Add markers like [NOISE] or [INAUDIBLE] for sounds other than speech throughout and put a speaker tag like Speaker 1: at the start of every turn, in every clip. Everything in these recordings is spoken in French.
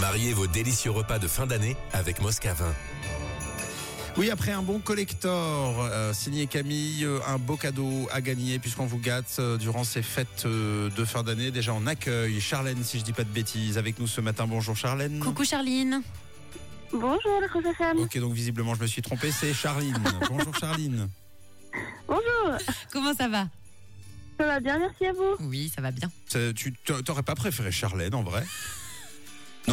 Speaker 1: Mariez vos délicieux repas de fin d'année avec Moscavin.
Speaker 2: Oui, après un bon collector euh, signé Camille, euh, un beau cadeau à gagner puisqu'on vous gâte euh, durant ces fêtes euh, de fin d'année. Déjà en accueil, Charlène, si je dis pas de bêtises, avec nous ce matin. Bonjour Charlène.
Speaker 3: Coucou Charline.
Speaker 4: Bonjour, la Rose FM.
Speaker 2: Ok, donc visiblement je me suis trompé, c'est Charline. [LAUGHS] Bonjour Charline.
Speaker 4: Bonjour.
Speaker 3: Comment ça va?
Speaker 4: Ça va bien, merci à vous.
Speaker 3: Oui, ça va bien.
Speaker 2: Tu t'a- t'aurais pas préféré Charlène en vrai?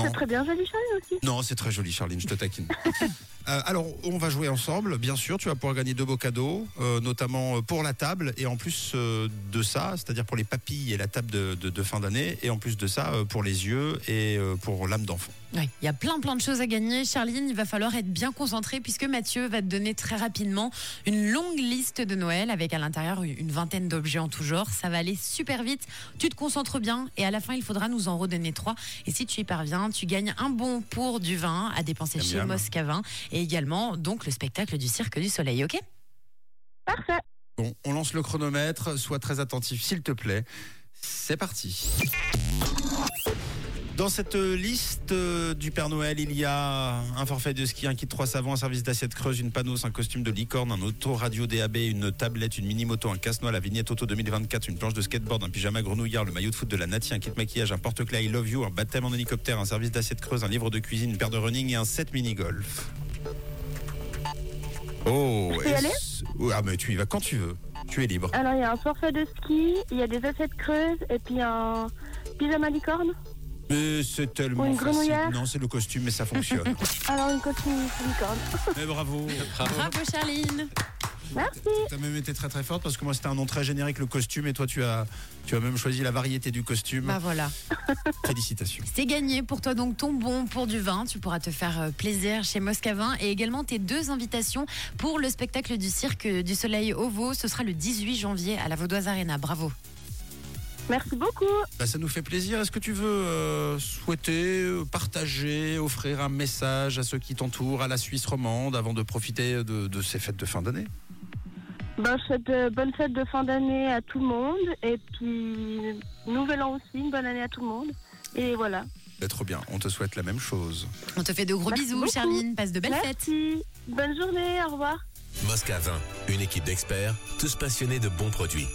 Speaker 4: C'est très bien, joli Charlie aussi.
Speaker 2: Non, c'est très joli, Charline, je te taquine. [LAUGHS] Euh, alors, on va jouer ensemble, bien sûr. Tu vas pouvoir gagner deux beaux cadeaux, euh, notamment euh, pour la table et en plus euh, de ça, c'est-à-dire pour les papilles et la table de, de- de fin d'année, et en plus de ça, pour les yeux et pour l'âme d'enfant.
Speaker 3: Oui, il y a plein plein de choses à gagner. Charline, il va falloir être bien concentré puisque Mathieu va te donner très rapidement une longue liste de Noël avec à l'intérieur une vingtaine d'objets en tout genre. Ça va aller super vite. Tu te concentres bien et à la fin, il faudra nous en redonner trois. Et si tu y parviens, tu gagnes un bon pour du vin à dépenser chez. Moscavin et également donc le spectacle du Cirque du Soleil, ok?
Speaker 4: Parfait.
Speaker 2: Bon, on lance le chronomètre. Sois très attentif, s'il te plaît. C'est parti. Dans cette liste euh, du Père Noël, il y a un forfait de ski, un kit 3 savons, un service d'assiette creuse, une panos, un costume de licorne, un auto radio DAB, une tablette, une mini-moto, un casse-noix, la vignette auto 2024, une planche de skateboard, un pyjama grenouillard, le maillot de foot de la Nati, un kit maquillage, un porte-clés I Love You, un baptême en hélicoptère, un service d'assiette creuse, un livre de cuisine, une paire de running et un set mini-golf. Oh,
Speaker 4: y aller
Speaker 2: Ouais, Ah, mais tu y vas quand tu veux. Tu es libre.
Speaker 4: Alors, il y a un forfait de ski, il y a des assiettes creuses et puis un pyjama licorne.
Speaker 2: Mais c'est tellement
Speaker 4: une
Speaker 2: facile.
Speaker 4: grenouillère
Speaker 2: Non, c'est le costume, mais ça fonctionne. [LAUGHS]
Speaker 4: Alors, une costume licorne.
Speaker 2: mais bravo.
Speaker 3: Bravo Charline
Speaker 4: Merci.
Speaker 2: T'as même été très très forte parce que moi c'était un nom très générique, le costume, et toi tu as, tu as même choisi la variété du costume.
Speaker 3: Bah voilà. [LAUGHS]
Speaker 2: Félicitations.
Speaker 3: C'est gagné pour toi donc ton bon pour du vin. Tu pourras te faire euh, plaisir chez Moscavin et également tes deux invitations pour le spectacle du cirque du Soleil au Vaux. Ce sera le 18 janvier à la Vaudoise Arena. Bravo.
Speaker 4: Merci beaucoup.
Speaker 2: Bah, ça nous fait plaisir. Est-ce que tu veux euh, souhaiter, euh, partager, offrir un message à ceux qui t'entourent, à la Suisse romande, avant de profiter de, de ces fêtes de fin d'année?
Speaker 4: Ben, je souhaite de bonnes fêtes de fin d'année à tout le monde. Et puis, nouvel an aussi, une bonne année à tout le monde. Et voilà.
Speaker 2: Bah, Trop bien, on te souhaite la même chose.
Speaker 3: On te fait de gros
Speaker 4: Merci
Speaker 3: bisous,
Speaker 4: beaucoup.
Speaker 3: Charline. Passe de belles fêtes.
Speaker 4: Merci. Bonne journée, au revoir.
Speaker 1: Moscavin, une équipe d'experts, tous passionnés de bons produits.